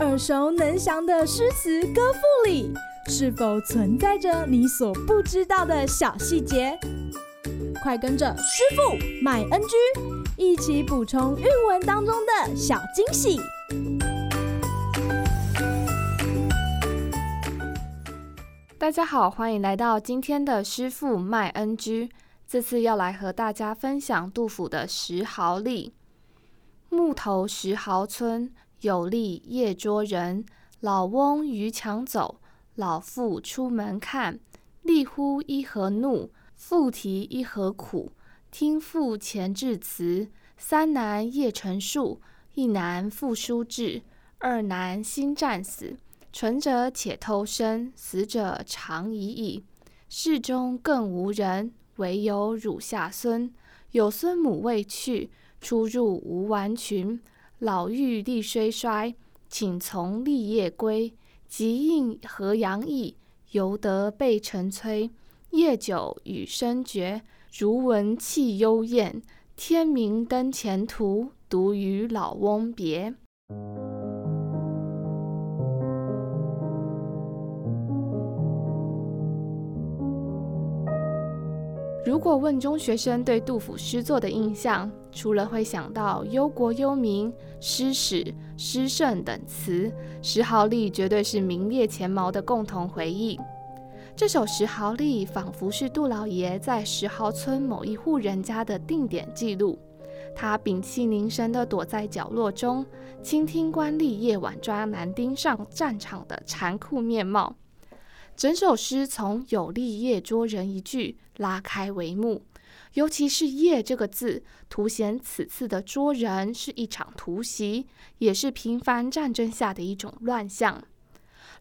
耳熟能详的诗词歌赋里，是否存在着你所不知道的小细节？快跟着师傅麦恩居一起补充韵文当中的小惊喜！大家好，欢迎来到今天的师傅麦恩居。这次要来和大家分享杜甫的《石壕吏》。木头石壕村，有吏夜捉人。老翁逾墙走，老妇出门看。吏呼一何怒？复提一何苦？听妇前致辞：三男夜成数，一男负书至，二男新战死。存者且偷生，死者长已矣。室中更无人，惟有乳下孙。有孙母未去，出入无完裙。老妪力虽衰，请从吏夜归。即应河阳役，犹得备晨催。夜久雨声绝，如闻泣幽咽。天明登前途，独与老翁别。如果问中学生对杜甫诗作的印象，除了会想到忧国忧民、诗史、诗圣等词，《石壕吏》绝对是名列前茅的共同回忆。这首《石壕吏》仿佛是杜老爷在石壕村某一户人家的定点记录。他屏气凝神地躲在角落中，倾听官吏夜晚抓男丁上战场的残酷面貌。整首诗从“有吏夜捉人”一句拉开帷幕，尤其是“夜”这个字，凸显此次的捉人是一场突袭，也是频繁战争下的一种乱象。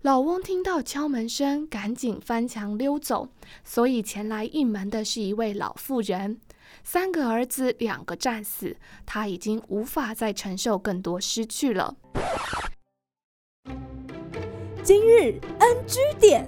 老翁听到敲门声，赶紧翻墙溜走。所以前来应门的是一位老妇人。三个儿子，两个战死，他已经无法再承受更多失去了。今日 NG 点，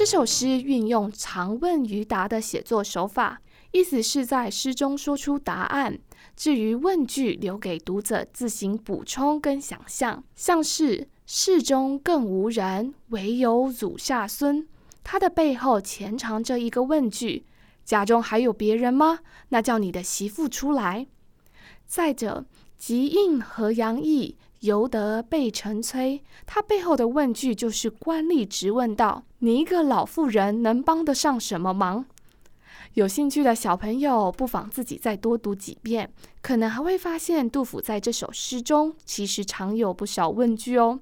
这首诗运用长问于答的写作手法，意思是在诗中说出答案。至于问句，留给读者自行补充跟想象，像是室中更无人，惟有乳下孙。它的背后潜藏着一个问句：家中还有别人吗？那叫你的媳妇出来。再者，即应河阳役，犹得备晨催。他背后的问句就是官吏直问道：你一个老妇人能帮得上什么忙？有兴趣的小朋友，不妨自己再多读几遍，可能还会发现杜甫在这首诗中其实常有不少问句哦。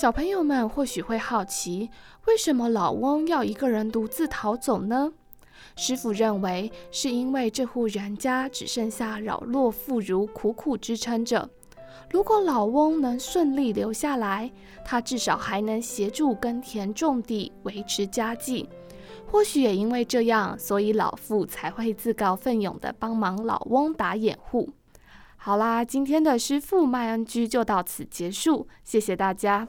小朋友们或许会好奇，为什么老翁要一个人独自逃走呢？师傅认为，是因为这户人家只剩下老弱妇孺苦苦支撑着。如果老翁能顺利留下来，他至少还能协助耕田种地，维持家计。或许也因为这样，所以老妇才会自告奋勇地帮忙老翁打掩护。好啦，今天的师傅麦恩居就到此结束，谢谢大家。